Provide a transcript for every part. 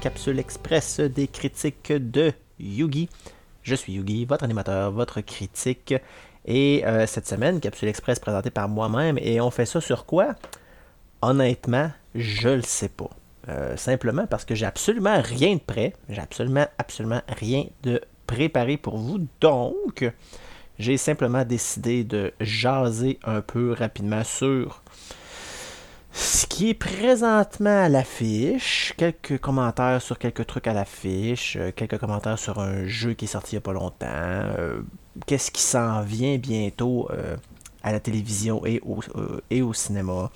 capsule express des critiques de Yugi. Je suis Yugi, votre animateur, votre critique. Et euh, cette semaine, capsule express présentée par moi-même. Et on fait ça sur quoi? Honnêtement, je le sais pas. Euh, simplement parce que j'ai absolument rien de prêt. J'ai absolument, absolument rien de préparé pour vous. Donc, j'ai simplement décidé de jaser un peu rapidement sur ce qui est présentement à l'affiche, quelques commentaires sur quelques trucs à l'affiche, euh, quelques commentaires sur un jeu qui est sorti il n'y a pas longtemps, euh, qu'est-ce qui s'en vient bientôt euh, à la télévision et au, cinéma.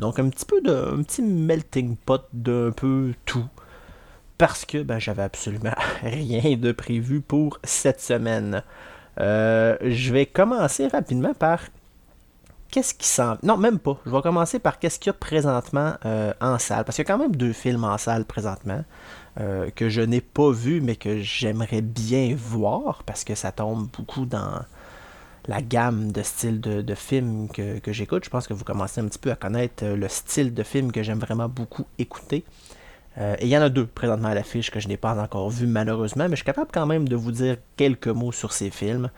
donc un petit peu de un petit melting pot d'un peu tout. Parce que ben, j'avais absolument rien de prévu pour cette semaine. je vais commencer rapidement par qu'est-ce qui s'en... Non, même pas. Je vais commencer par qu'est-ce qu'il y a présentement euh, en salle. Parce qu'il y a quand même deux films en salle présentement euh, que je n'ai pas vu, mais que j'aimerais bien voir parce que ça tombe beaucoup dans la gamme de styles de, films que, j'écoute. Je pense que vous commencez un petit peu à connaître euh, le style de film que j'aime vraiment beaucoup écouter. et il y en a deux présentement à l'affiche que je n'ai pas encore vu malheureusement, mais je suis capable quand même de vous dire quelques mots sur ces films.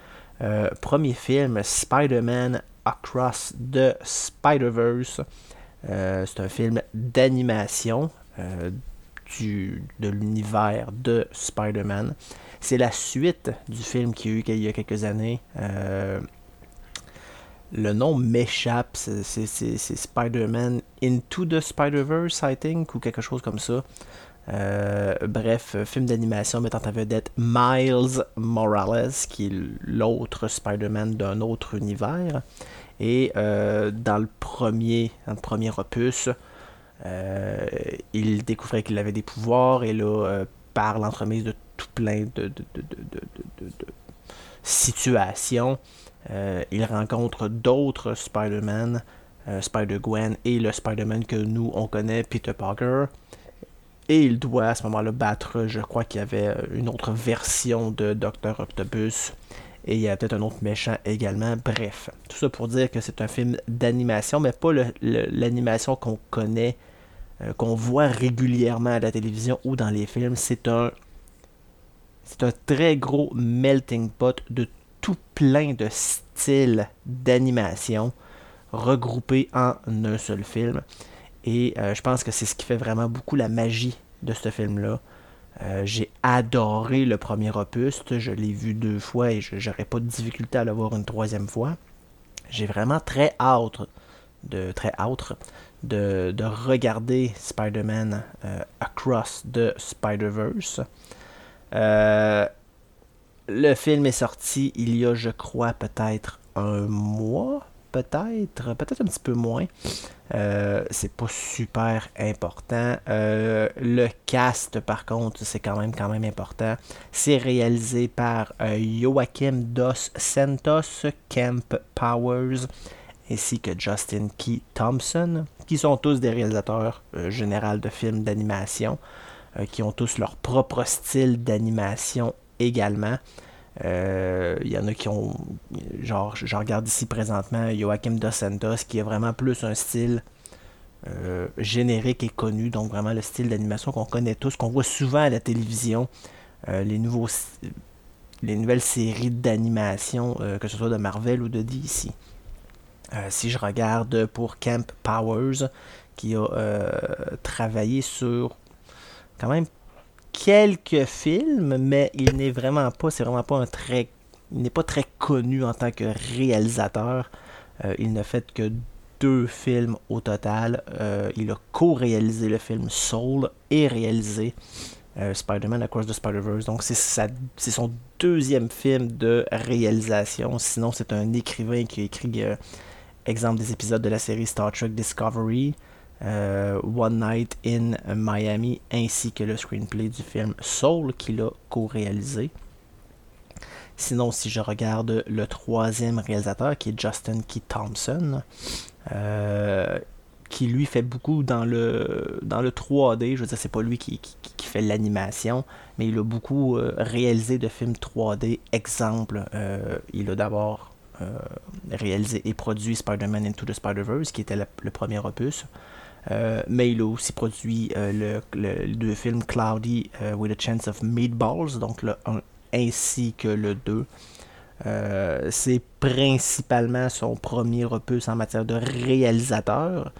premier film, Spider-Man Across the Spider-Verse. Euh, c'est un film d'animation euh, de l'univers de Spider-Man. C'est la suite du film qui a eu il y a quelques années. Euh, le nom m'échappe, c'est Spider-Man Into the Spider-Verse, I think, ou quelque chose comme ça. Bref, film d'animation mettant en vedette Miles Morales, qui est l'autre Spider-Man d'un autre univers. Et euh, dans, le premier, dans le premier opus, euh, il découvrait qu'il avait des pouvoirs et là, euh, par l'entremise de tout plein de, situations, il rencontre d'autres Spider-Man, Spider-Gwen et le Spider-Man que nous on connaît, Peter Parker. Et il doit à ce moment-là battre, je crois qu'il y avait une autre version de Docteur Octopus et il y a peut-être un autre méchant également. Bref, tout ça pour dire que c'est un film d'animation, mais pas l'animation qu'on connaît, euh, qu'on voit régulièrement à la télévision ou dans les films. C'est un, c'est un très gros melting pot de tout plein de styles d'animation regroupés en un seul film. Et euh, je pense que c'est ce qui fait vraiment beaucoup la magie de ce film-là. Euh, j'ai adoré le premier opus. Je l'ai vu deux fois et je n'aurais pas de difficulté à le voir une troisième fois. J'ai vraiment très hâte de très hâte de, regarder Spider-Man euh, Across the Spider-Verse. Le film est sorti il y a, je crois, peut-être un mois, peut-être, peut-être un petit peu moins. Euh, c'est pas super important. Euh, le cast, par contre, c'est quand même, quand même important. C'est réalisé par euh, Joachim Dos Santos, Camp Powers, ainsi que Justin Key Thompson, qui sont tous des réalisateurs généraux de films d'animation, qui ont tous leur propre style d'animation également. Il y en a qui ont, genre, je regarde ici présentement Joachim Dos Santos, qui a vraiment plus un style euh, générique et connu, donc vraiment le style d'animation qu'on connaît tous, qu'on voit souvent à la télévision, euh, les, nouveaux, les nouvelles séries d'animation, euh, que ce soit de Marvel ou de DC. si je regarde pour Camp Powers, qui a travaillé sur quand même quelques films, mais il n'est vraiment pas, c'est vraiment pas un très, il n'est pas très connu en tant que réalisateur. il n'a fait que deux films au total. Euh, il a co-réalisé le film Soul et réalisé euh, Spider-Man Across the Spider-Verse. Donc c'est son deuxième film de réalisation. Sinon, c'est un écrivain qui a écrit, euh, exemple, des épisodes de la série Star Trek Discovery, One Night in Miami, ainsi que le screenplay du film Soul qu'il a co-réalisé. Sinon, si je regarde le troisième réalisateur, qui est Justin Key Thompson, euh, qui lui fait beaucoup dans le, dans le 3D. Je veux dire, c'est pas lui qui, fait l'animation, mais il a beaucoup euh, réalisé de films 3D. Exemple, euh, il a d'abord réalisé et produit Spider-Man Into the Spider-Verse, qui était le, premier opus. mais il a aussi produit le, le, deux films Cloudy with a Chance of Meatballs, donc le 1 ainsi que le 2. c'est principalement son premier opus en matière de réalisateur.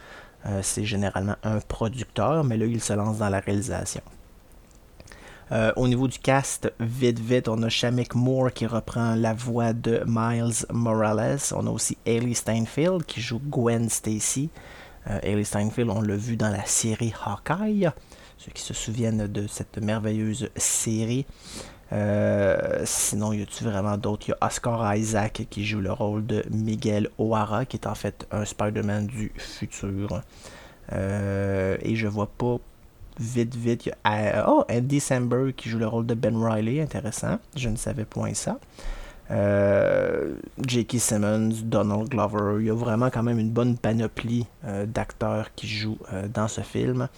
c'est généralement un producteur, mais là, il se lance dans la réalisation. Euh, au niveau du cast, vite vite, on a Shamik Moore qui reprend la voix de Miles Morales. On a aussi Hailey Steinfeld qui joue Gwen Stacy. Euh, Steinfeld, on l'a vu dans la série Hawkeye. Ceux qui se souviennent de cette merveilleuse série. Euh, sinon, y a-tu vraiment d'autres? Il y a Oscar Isaac qui joue le rôle de Miguel O'Hara, qui est en fait un Spider-Man du futur. Euh, et je vois pas vite, vite. Il y a, oh, Andy Samberg qui joue le rôle de Ben Riley, intéressant. Je ne savais point ça. Euh, J.K. Simmons, Donald Glover. Il y a vraiment quand même une bonne panoplie euh, d'acteurs qui jouent euh, dans ce film.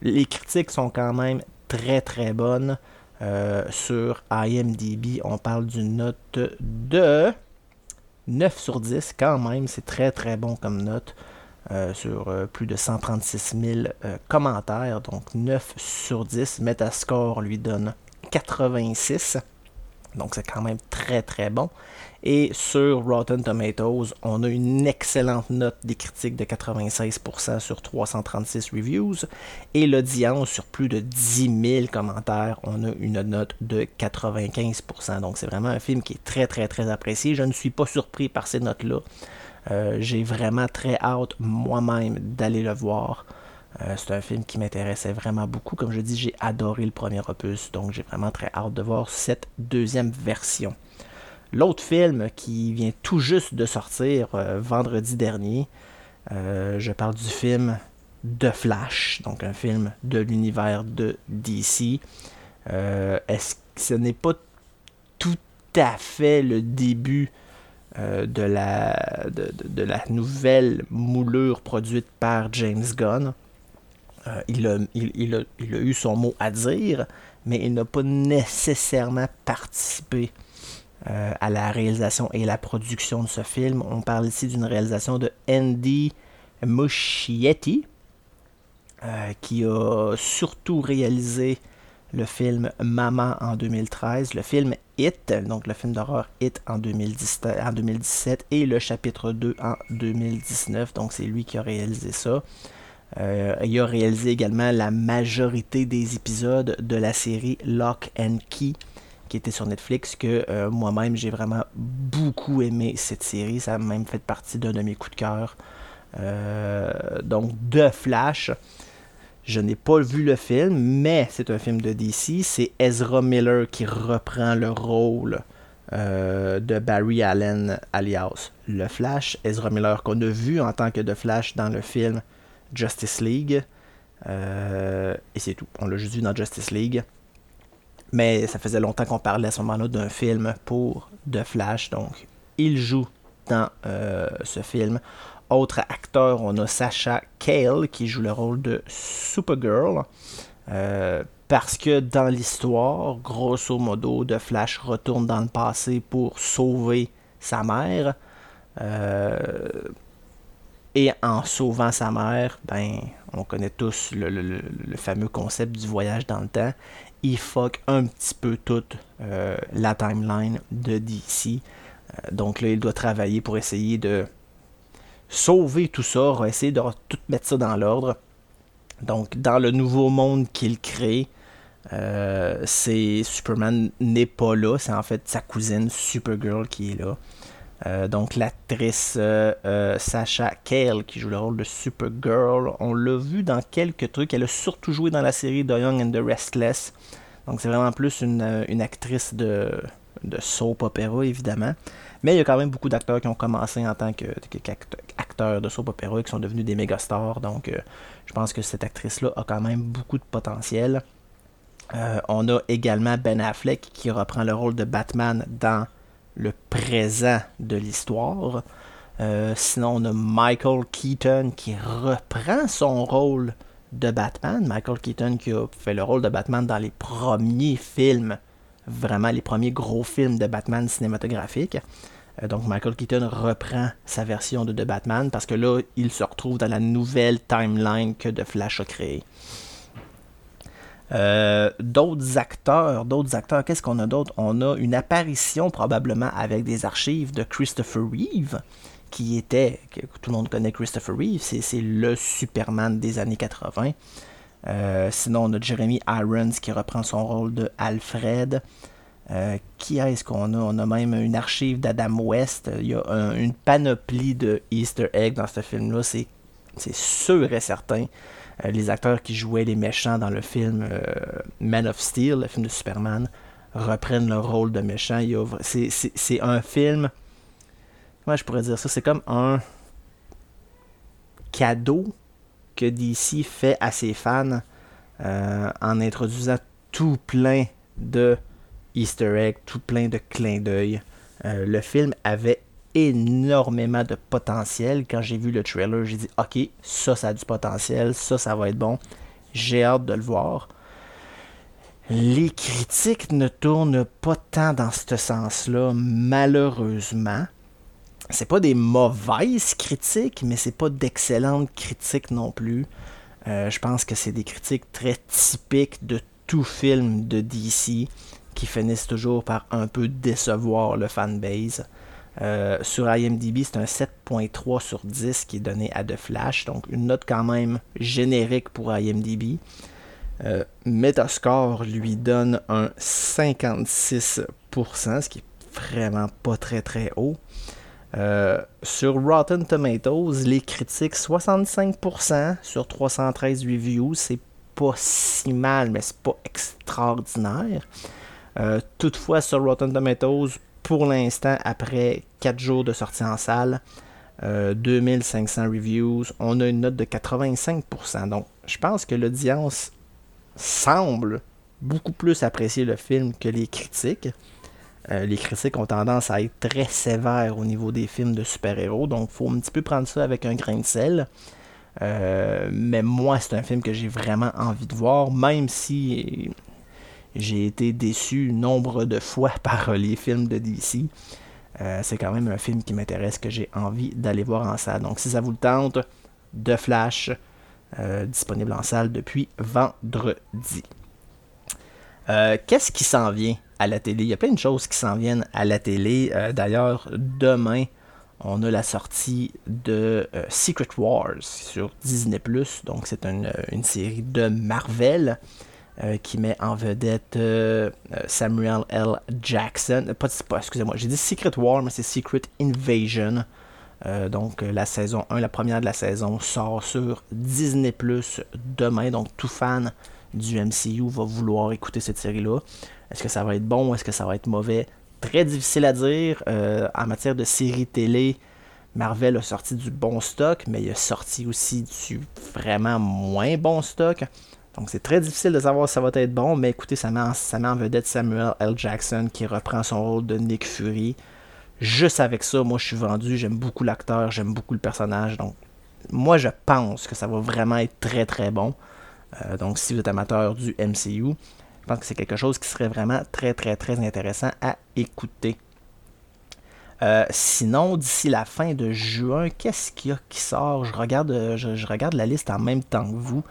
Les critiques sont quand même très très bonnes. sur IMDb, on parle d'une note de 9 sur 10 quand même. C'est très très bon comme note. Euh, sur euh, plus de 136 000 euh, commentaires, donc 9 sur 10. Metascore lui donne 86, donc c'est quand même très très bon. Et sur Rotten Tomatoes, on a une excellente note des critiques de 96% sur 336 reviews. Et l'audience, sur plus de 10 000 commentaires, on a une note de 95%. Donc c'est vraiment un film qui est très très très apprécié. Je ne suis pas surpris par ces notes-là. Euh, j'ai vraiment très hâte moi-même d'aller le voir. Euh, c'est un film qui m'intéressait vraiment beaucoup. Comme je dis, j'ai adoré le premier opus, donc j'ai vraiment très hâte de voir cette deuxième version. L'autre film qui vient tout juste de sortir euh, vendredi dernier, je parle du film The Flash, donc un film de l'univers de DC. Est-ce que ce n'est pas tout à fait le début euh, de, la, nouvelle moulure produite par James Gunn. Euh, il, a, eu son mot à dire, mais il n'a pas nécessairement participé euh, à la réalisation et la production de ce film. On parle ici d'une réalisation de Andy Muschietti, qui a surtout réalisé le film Maman en 2013, le film It, donc le film d'horreur It en, 2017 et le chapitre 2 en 2019. Donc c'est lui qui a réalisé ça. Euh, il a réalisé également la majorité des épisodes de la série Lock and Key qui était sur Netflix que euh, moi-même j'ai vraiment beaucoup aimé cette série. Ça a même fait partie d'un de mes coups de cœur. Euh, donc de Flash. Je n'ai pas vu le film, mais c'est un film de DC. C'est Ezra Miller qui reprend le rôle euh, de Barry Allen alias le Flash. Ezra Miller qu'on a vu en tant que The Flash dans le film Justice League. Euh, et c'est tout. On l'a juste vu dans Justice League. Mais ça faisait longtemps qu'on parlait à ce moment-là d'un film pour The Flash. Donc, il joue dans euh, ce film. Autre acteur, on a Sacha Kale qui joue le rôle de Supergirl. Euh, parce que dans l'histoire, grosso modo, de Flash retourne dans le passé pour sauver sa mère. Euh, et en sauvant sa mère, ben, on connaît tous le, fameux concept du voyage dans le temps. Il fuck un petit peu toute euh, la timeline de DC. donc là, il doit travailler pour essayer de sauver tout ça, essayer de tout mettre ça dans l'ordre. Donc, dans le nouveau monde qu'il crée, euh, c'est Superman n'est pas là, c'est en fait sa cousine Supergirl qui est là. Euh, donc l'actrice euh, Sacha Kale qui joue le rôle de Supergirl, on l'a vu dans quelques trucs. Elle a surtout joué dans la série The Young and the Restless. Donc c'est vraiment plus une actrice de, de soap opéra évidemment. Mais il y a quand même beaucoup d'acteurs qui ont commencé en tant qu'acteurs de soap opéra et qui sont devenus des méga stars. Donc, euh, je pense que cette actrice-là a quand même beaucoup de potentiel. Euh, on a également Ben Affleck qui reprend le rôle de Batman dans le présent de l'histoire. Euh, sinon, on a Michael Keaton qui reprend son rôle de Batman. Michael Keaton qui a fait le rôle de Batman dans les premiers films, vraiment les premiers gros films de Batman cinématographiques. donc Michael Keaton reprend sa version de The Batman parce que là, il se retrouve dans la nouvelle timeline que The Flash a créée. d'autres acteurs, d'autres acteurs, qu'est-ce qu'on a d'autre? On a une apparition probablement avec des archives de Christopher Reeve, qui était, que tout le monde connaît Christopher Reeve, c'est le Superman des années 80. Euh, sinon, on a Jeremy Irons qui reprend son rôle de Alfred. Euh, qui est-ce qu'on a? On a même une archive d'Adam West. Il y a une panoplie de Easter eggs dans ce film-là. C'est, sûr et certain. Euh, les acteurs qui jouaient les méchants dans le film Man of Steel, le film de Superman, reprennent le rôle de méchant. c'est, un film Comment je pourrais dire ça? C'est comme un cadeau que DC fait à ses fans euh, en introduisant tout plein de Easter eggs, tout plein de clins d'œil. Euh, le film avait énormément de potentiel. Quand j'ai vu le trailer, j'ai dit Ok, ça, ça a du potentiel, ça, ça va être bon. J'ai hâte de le voir. Les critiques ne tournent pas tant dans ce sens-là, malheureusement c'est pas des mauvaises critiques, mais c'est pas d'excellentes critiques non plus. Euh, je pense que c'est des critiques très typiques de tout film de DC qui finissent toujours par un peu décevoir le fanbase. Euh, sur IMDb, c'est un 7.3 sur 10 qui est donné à The Flash, donc une note quand même générique pour IMDb. Euh, Metascore lui donne un 56%, ce qui est vraiment pas très très haut. Euh, sur Rotten Tomatoes, les critiques 65% sur 313 reviews, c'est pas si mal, mais c'est pas extraordinaire. Euh, toutefois, sur Rotten Tomatoes, pour l'instant, après 4 jours de sortie en salle, 2500 euh, reviews, on a une note de 85%. Donc, je pense que l'audience semble beaucoup plus apprécier le film que les critiques. Euh, les critiques ont tendance à être très sévères au niveau des films de super-héros, donc il faut un petit peu prendre ça avec un grain de sel. Euh, mais moi, c'est un film que j'ai vraiment envie de voir, même si j'ai été déçu nombre de fois par les films de DC. Euh, c'est quand même un film qui m'intéresse, que j'ai envie d'aller voir en salle. Donc si ça vous le tente, The Flash, disponible en salle depuis vendredi. Qu'est-ce qui s'en vient à la télé? Il y a plein de choses qui s'en viennent à la télé. Euh, d'ailleurs, demain, on a la sortie de euh, Secret Wars sur Disney +. Donc, c'est une, série de Marvel euh, qui met en vedette Samuel L. Jackson. Pas, excusez-moi, j'ai dit Secret War, mais c'est Secret Invasion. donc, la saison 1, la première de la saison, sort sur Disney demain. Donc, tout fan du MCU va vouloir écouter cette série-là. Est-ce que ça va être bon? Est-ce que ça va être mauvais? Très difficile à dire. Euh, en matière de séries télé, Marvel a sorti du bon stock, mais il a sorti aussi du vraiment moins bon stock. Donc c'est très difficile de savoir si ça va être bon, mais écoutez, ça met, en, vedette Samuel L. Jackson qui reprend son rôle de Nick Fury. Juste avec ça, moi je suis vendu, j'aime beaucoup l'acteur, j'aime beaucoup le personnage. Donc moi je pense que ça va vraiment être très très bon. Euh, donc si vous êtes amateur du MCU, je pense que c'est quelque chose qui serait vraiment très, très, très intéressant à écouter. Euh, sinon, d'ici la fin de juin, qu'est-ce qu'il y a qui sort? Je regarde, euh, je, regarde la liste en même temps que vous.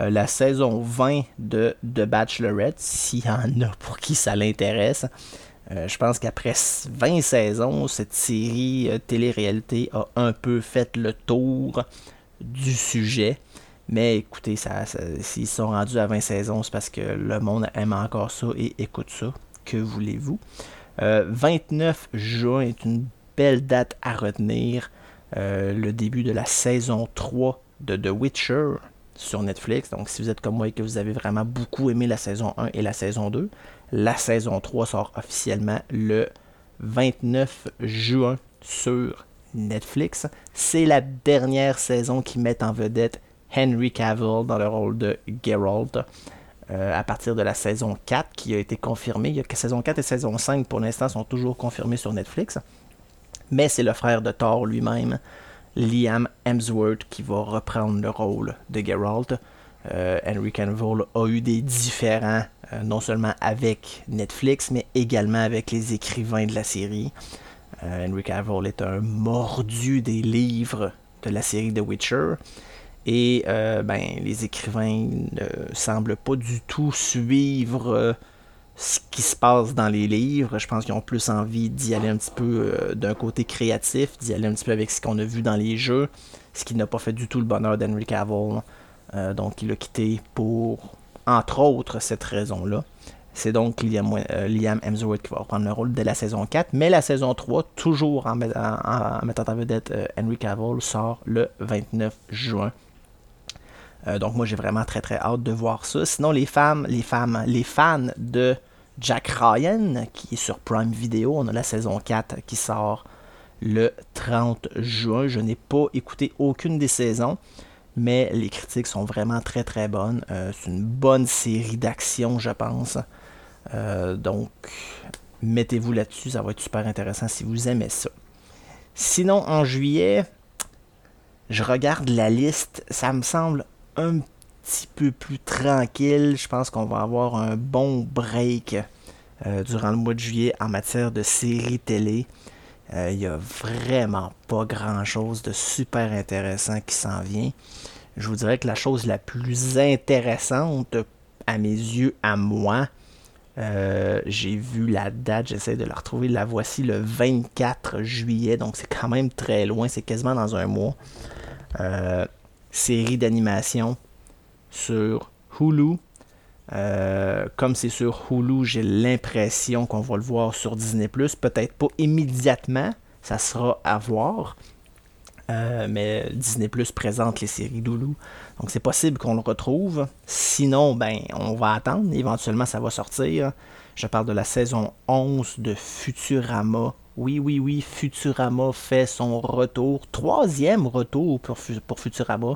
La saison 20 de The Bachelorette, s'il y en a pour qui ça l'intéresse. je pense qu'après 20 saisons, cette série télé-réalité a un peu fait le tour du sujet. Mais écoutez, s'ils sont rendus à 20 saisons, c'est parce que le monde aime encore ça et écoute ça. Que voulez-vous? 29 euh, juin est une belle date à retenir. Euh, le début de la saison 3 de The Witcher sur Netflix. Donc, si vous êtes comme moi et que vous avez vraiment beaucoup aimé la saison 1 et la saison 2, la saison 3 sort officiellement le 29 juin sur Netflix. C'est la dernière saison qui met en vedette Henry Cavill dans le rôle de Geralt. Euh, à partir de la saison 4 qui a été confirmée. Il y a saison 4 et saison 5 pour l'instant sont toujours confirmées sur Netflix. Mais c'est le frère de Thor lui-même, Liam Hemsworth, qui va reprendre le rôle de Geralt. Euh, Henry Cavill a eu des différends euh, non seulement avec Netflix, mais également avec les écrivains de la série. Henry Cavill est un mordu des livres de la série The Witcher. Et ben, les écrivains ne semblent pas du tout suivre ce qui se passe dans les livres. Je pense qu'ils ont plus envie d'y aller un petit peu euh, d'un côté créatif, d'y aller un petit peu avec ce qu'on a vu dans les jeux, ce qui n'a pas fait du tout le bonheur d'Henry Cavill. Euh, donc il a quitté pour, entre autres, cette raison-là. C'est donc Liam, euh, Hemsworth qui va reprendre le rôle de la saison 4. Mais la saison 3, toujours en, mettant en vedette Henry Cavill, sort le 29 juin. Donc moi j'ai vraiment très très hâte de voir ça. Sinon les femmes, les femmes, les fans de Jack Ryan, qui est sur Prime Video. On a la saison 4 qui sort le 30 juin. Je n'ai pas écouté aucune des saisons, mais les critiques sont vraiment très très bonnes. Euh, c'est une bonne série d'action, je pense. Euh, donc, mettez-vous là-dessus, ça va être super intéressant si vous aimez ça. Sinon, en juillet, je regarde la liste, ça me semble un petit peu plus tranquille. Je pense qu'on va avoir un bon break euh, durant le mois de juillet en matière de séries télé. Euh, il n'y a vraiment pas grand-chose de super intéressant qui s'en vient. Je vous dirais que la chose la plus intéressante à mes yeux, à moi, euh, j'ai vu la date, j'essaie de la retrouver. La voici le 24 juillet, donc c'est quand même très loin, c'est quasiment dans un mois. Série d'animation sur Hulu. Euh, comme c'est sur Hulu, j'ai l'impression qu'on va le voir sur Disney ⁇ Peut-être pas immédiatement, ça sera à voir. Euh, mais Disney Plus présente les séries d'Hulu. Donc c'est possible qu'on le retrouve. Sinon, ben, on va attendre. Éventuellement, ça va sortir. Je parle de la saison 11 de Futurama. Oui, oui, oui, Futurama fait son retour. Troisième retour pour, Futurama.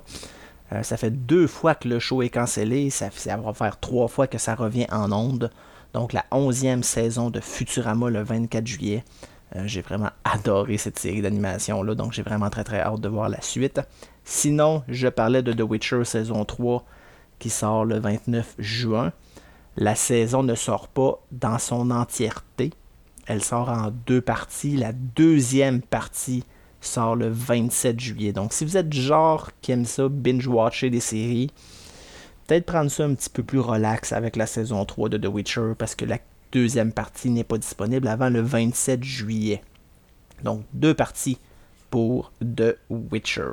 Euh, ça fait deux fois que le show est cancellé. Ça, va faire trois fois que ça revient en ondes. Donc la onzième saison de Futurama le 24 juillet. Euh, j'ai vraiment adoré cette série d'animation-là. Donc j'ai vraiment très très hâte de voir la suite. Sinon, je parlais de The Witcher saison 3 qui sort le 29 juin. La saison ne sort pas dans son entièreté. Elle sort en deux parties. La deuxième partie sort le 27 juillet. Donc, si vous êtes genre qui aime ça, binge-watcher des séries, peut-être prendre ça un petit peu plus relax avec la saison 3 de The Witcher parce que la deuxième partie n'est pas disponible avant le 27 juillet. Donc, deux parties pour The Witcher.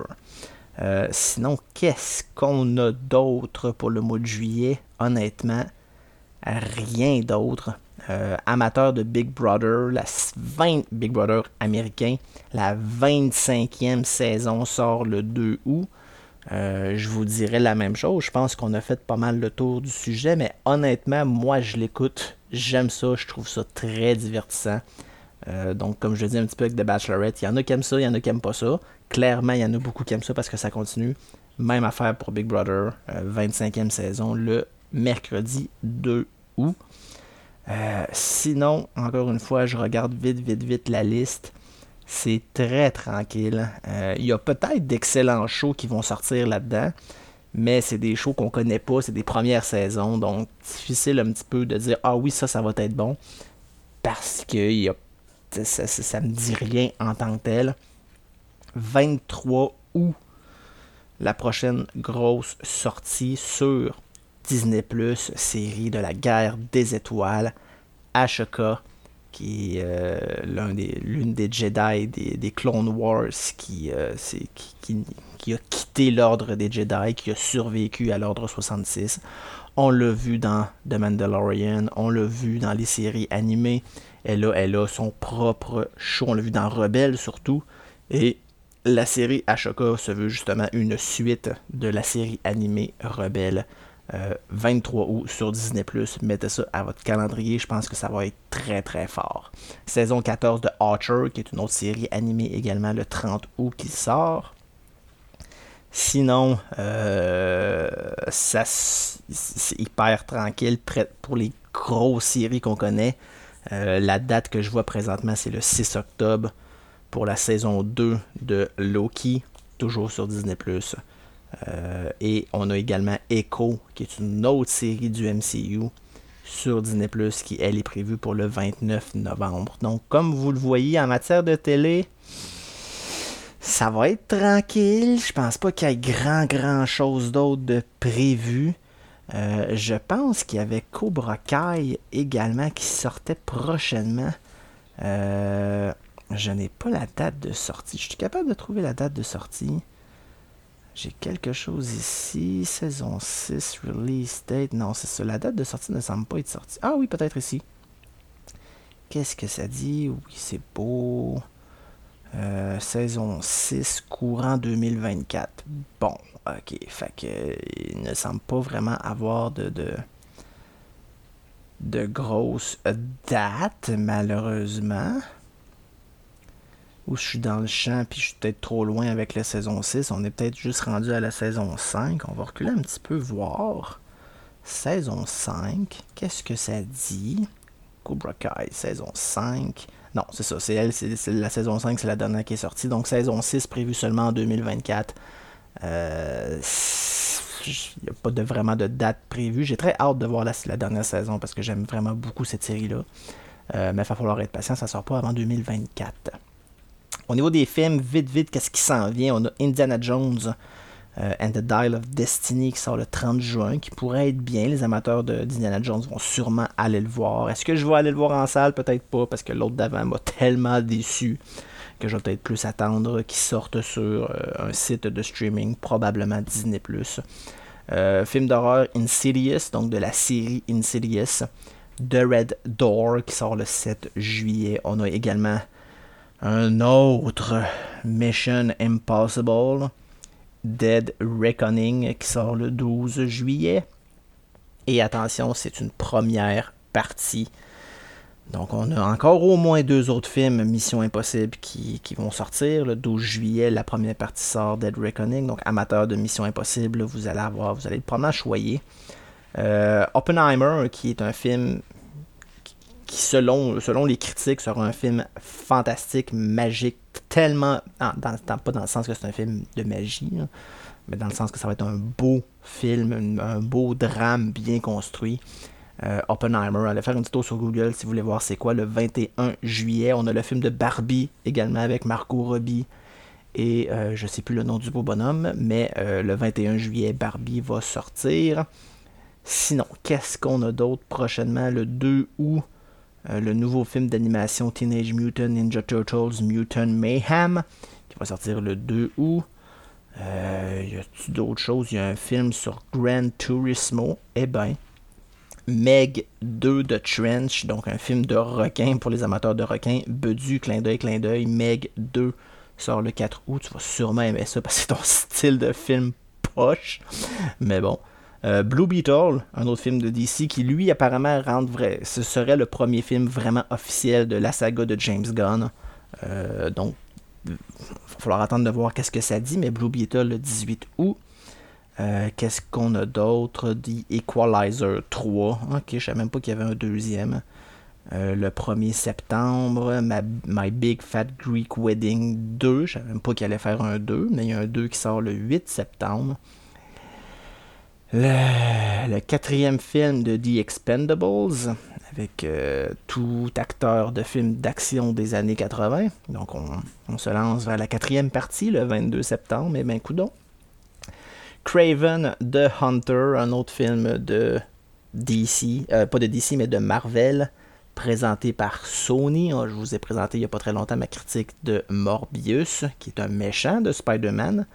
Euh, sinon, qu'est-ce qu'on a d'autre pour le mois de juillet? Honnêtement, rien d'autre. Euh, amateur de Big Brother, la 20 Big Brother américain, la 25e saison sort le 2 août. Euh, je vous dirais la même chose. Je pense qu'on a fait pas mal le tour du sujet, mais honnêtement, moi je l'écoute. J'aime ça, je trouve ça très divertissant. Euh, donc, comme je le dis un petit peu avec The Bachelorette, il y en a qui aiment ça, il y en a qui aiment pas ça. Clairement, il y en a beaucoup qui aiment ça parce que ça continue. Même affaire pour Big Brother, 25e saison, le mercredi 2 août. Euh, sinon, encore une fois, je regarde vite, vite, vite la liste. C'est très tranquille. Euh, il y a peut-être d'excellents shows qui vont sortir là-dedans, mais c'est des shows qu'on connaît pas, c'est des premières saisons, donc difficile un petit peu de dire ah oui ça, ça va être bon, parce que ça, ça, me dit rien en tant que tel. 23 août, la prochaine grosse sortie sur Disney Plus, série de la guerre des étoiles, Ashoka, qui est euh, l'une des, Jedi des, Clone Wars, qui, euh, qui, a quitté l'ordre des Jedi, qui a survécu à l'ordre 66. On l'a vu dans The Mandalorian, on l'a vu dans les séries animées. Elle a, elle a son propre show, on l'a vu dans Rebelle surtout. Et la série Ashoka se veut justement une suite de la série animée Rebelle. 23 euh, août sur Disney+. Mettez ça à votre calendrier, je pense que ça va être très très fort. Saison 14 de Archer, qui est une autre série animée également le 30 août qui sort. Sinon, euh, c'est hyper tranquille pour les grosses séries qu'on connaît. Euh, la date que je vois présentement, c'est le 6 octobre pour la saison 2 de Loki, toujours sur Disney ⁇ euh, et on a également Echo, qui est une autre série du MCU sur Disney qui, elle, est prévue pour le 29 novembre. Donc, comme vous le voyez en matière de télé, ça va être tranquille. Je pense pas qu'il y ait grand, grand chose d'autre de prévu. Euh, je pense qu'il y avait Cobra Kai également qui sortait prochainement. Euh, je n'ai pas la date de sortie. Je suis capable de trouver la date de sortie. J'ai quelque chose ici. Saison 6, release date. Non, c'est ça. La date de sortie ne semble pas être sortie. Ah oui, peut-être ici. Qu'est-ce que ça dit? Oui, c'est beau. Euh, saison 6, courant 2024. Bon, ok. Fait que il ne semble pas vraiment avoir de, de, de grosses dates, malheureusement. Ou je suis dans le champ puis je suis peut-être trop loin avec la saison 6. On est peut-être juste rendu à la saison 5. On va reculer un petit peu voir. Saison 5, qu'est-ce que ça dit? Cobra Kai, saison 5. Non, c'est ça, c'est elle, c'est la saison 5, c'est la dernière qui est sortie. Donc saison 6 prévue seulement en 2024. Euh, il n'y a pas de, vraiment de date prévue. J'ai très hâte de voir la, dernière saison parce que j'aime vraiment beaucoup cette série-là. Euh, mais il va falloir être patient, ça sort pas avant 2024. Au niveau des films, vite, vite, qu'est-ce qui s'en vient? On a Indiana Jones euh, and the Dial of Destiny qui sort le 30 juin, qui pourrait être bien. Les amateurs d'Indiana Jones vont sûrement aller le voir. Est-ce que je vais aller le voir en salle? Peut-être pas, parce que l'autre d'avant m'a tellement déçu que je vais peut-être plus attendre qu'il sorte sur euh, un site de streaming, probablement Disney. Euh, film d'horreur Insidious, donc de la série Insidious. The Red Door qui sort le 7 juillet. On a également un autre Mission Impossible Dead Reckoning qui sort le 12 juillet. Et attention, c'est une première partie. Donc on a encore au moins deux autres films, Mission Impossible, qui, vont sortir. Le 12 juillet, la première partie sort Dead Reckoning. Donc amateur de Mission Impossible, vous allez avoir, vous allez probablement choyer. Euh, Oppenheimer, qui est un film qui, selon, selon les critiques, sera un film fantastique, magique, tellement. pas dans le sens que c'est un film de magie, mais dans le sens que ça va être un beau film, un, beau drame bien construit. Euh, Oppenheimer, allez faire une petite sur Google si vous voulez voir c'est quoi le 21 juillet. On a le film de Barbie également avec Margot Robbie et euh, je sais plus le nom du beau bonhomme, mais euh, le 21 juillet, Barbie va sortir. Sinon, qu'est-ce qu'on a d'autre prochainement? Le 2 août euh, le nouveau film d'animation Teenage Mutant Ninja Turtles Mutant Mayhem, qui va sortir le 2 août. Euh, y a-t-il d'autres choses? Il y a un film sur Gran Turismo. Eh ben, Meg 2 de Trench, donc un film de requin pour les amateurs de requins. Bedu, clin d'œil, clin d'œil. Meg 2 sort le 4 août. Tu vas sûrement aimer ça parce que c'est ton style de film poche. Mais bon. Euh, Blue Beetle, un autre film de DC qui lui apparemment rentre vrai. Ce serait le premier film vraiment officiel de la saga de James Gunn. Euh, donc, il va falloir attendre de voir qu'est-ce que ça dit, mais Blue Beetle le 18 août. Euh, qu'est-ce qu'on a d'autre? The Equalizer 3. Ok, je savais même pas qu'il y avait un deuxième. le 1er septembre, My Big Fat Greek Wedding 2. Je savais même pas qu'il allait faire un 2, mais il y a un 2 qui sort le 8 septembre. Le, quatrième film de The Expendables, avec euh, tout acteur de films d'action des années 80. Donc on, se lance vers la quatrième partie le 22 septembre, et ben coudon. Craven the Hunter, un autre film de DC, euh, pas de DC mais de Marvel, présenté par Sony. Je vous ai présenté il n'y a pas très longtemps ma critique de Morbius, qui est un méchant de Spider-Man.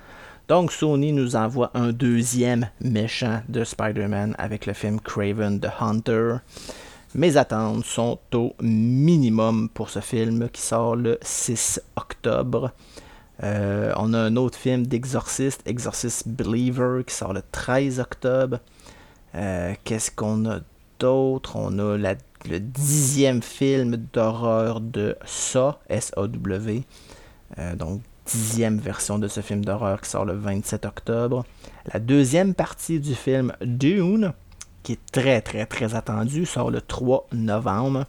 Donc Sony nous envoie un deuxième méchant de Spider-Man avec le film Craven the Hunter. Mes attentes sont au minimum pour ce film qui sort le 6 octobre. Euh, on a un autre film d'Exorcist, Exorcist Believer, qui sort le 13 octobre. Euh, qu'est-ce qu'on a d'autre? On a le dixième film d'horreur de Saw, S-A-W. Euh, donc dixième version de ce film d'horreur qui sort le 27 octobre. La deuxième partie du film Dune, qui est très très très attendu, sort le 3 novembre.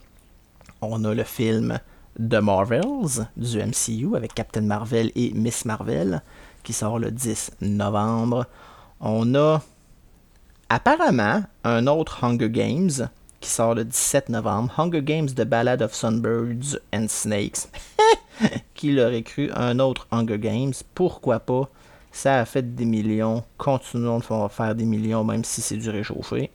On a le film The Marvels du MCU avec Captain Marvel et Miss Marvel qui sort le 10 novembre. On a apparemment un autre Hunger Games sort le 17 novembre. Hunger Games The Ballad of Sunbirds and Snakes. qui l'aurait cru un autre Hunger Games? Pourquoi pas? Ça a fait des millions. Continuons de faire des millions, même si c'est du réchauffé.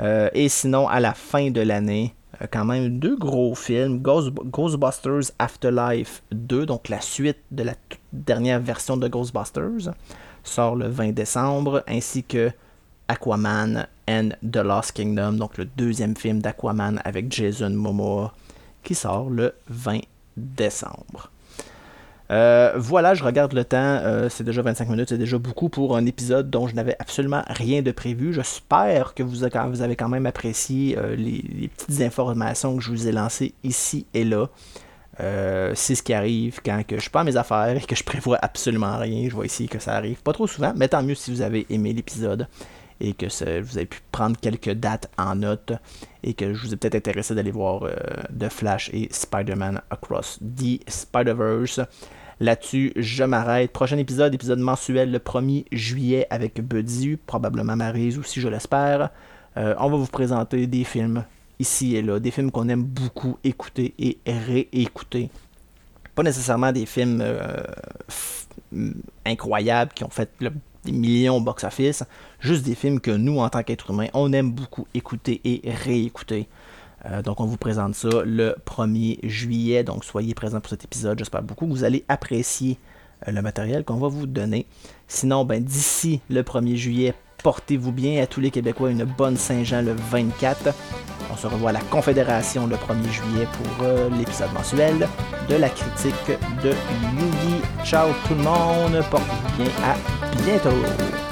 Euh, et sinon, à la fin de l'année, euh, quand même deux gros films. Ghostbusters Afterlife 2, donc la suite de la dernière version de Ghostbusters, sort le 20 décembre, ainsi que Aquaman and The Lost Kingdom, donc le deuxième film d'Aquaman avec Jason Momoa, qui sort le 20 décembre. Euh, voilà, je regarde le temps. Euh, c'est déjà 25 minutes, c'est déjà beaucoup pour un épisode dont je n'avais absolument rien de prévu. J'espère que vous avez quand même apprécié euh, les, petites informations que je vous ai lancées ici et là. c'est ce qui arrive quand je suis pas à mes affaires et que je prévois absolument rien. Je vois ici que ça arrive pas trop souvent, mais tant mieux si vous avez aimé l'épisode et que vous avez pu prendre quelques dates en note et que je vous ai peut-être intéressé d'aller voir The Flash et Spider-Man Across the Spider-Verse. Là-dessus, je m'arrête. Prochain épisode, épisode mensuel le 1er juillet avec Buddy, probablement Marise aussi, je l'espère. Euh, on va vous présenter des films ici et là, des films qu'on aime beaucoup écouter et réécouter. Pas nécessairement des films euh, incroyables qui ont fait des millions box-office, juste des films que nous, en tant qu'êtres humains, on aime beaucoup écouter et réécouter. Euh, donc, on vous présente ça le 1er juillet. Donc, soyez présents pour cet épisode. J'espère beaucoup que vous allez apprécier euh, le matériel qu'on va vous donner. Sinon, ben, d'ici le 1er juillet, portez-vous bien à tous les Québécois. Une bonne Saint-Jean le 24. On se revoit à la Confédération le 1er juillet pour euh, l'épisode mensuel de la critique de Yugi. Ciao tout le monde. Portez-vous bien. À bientôt.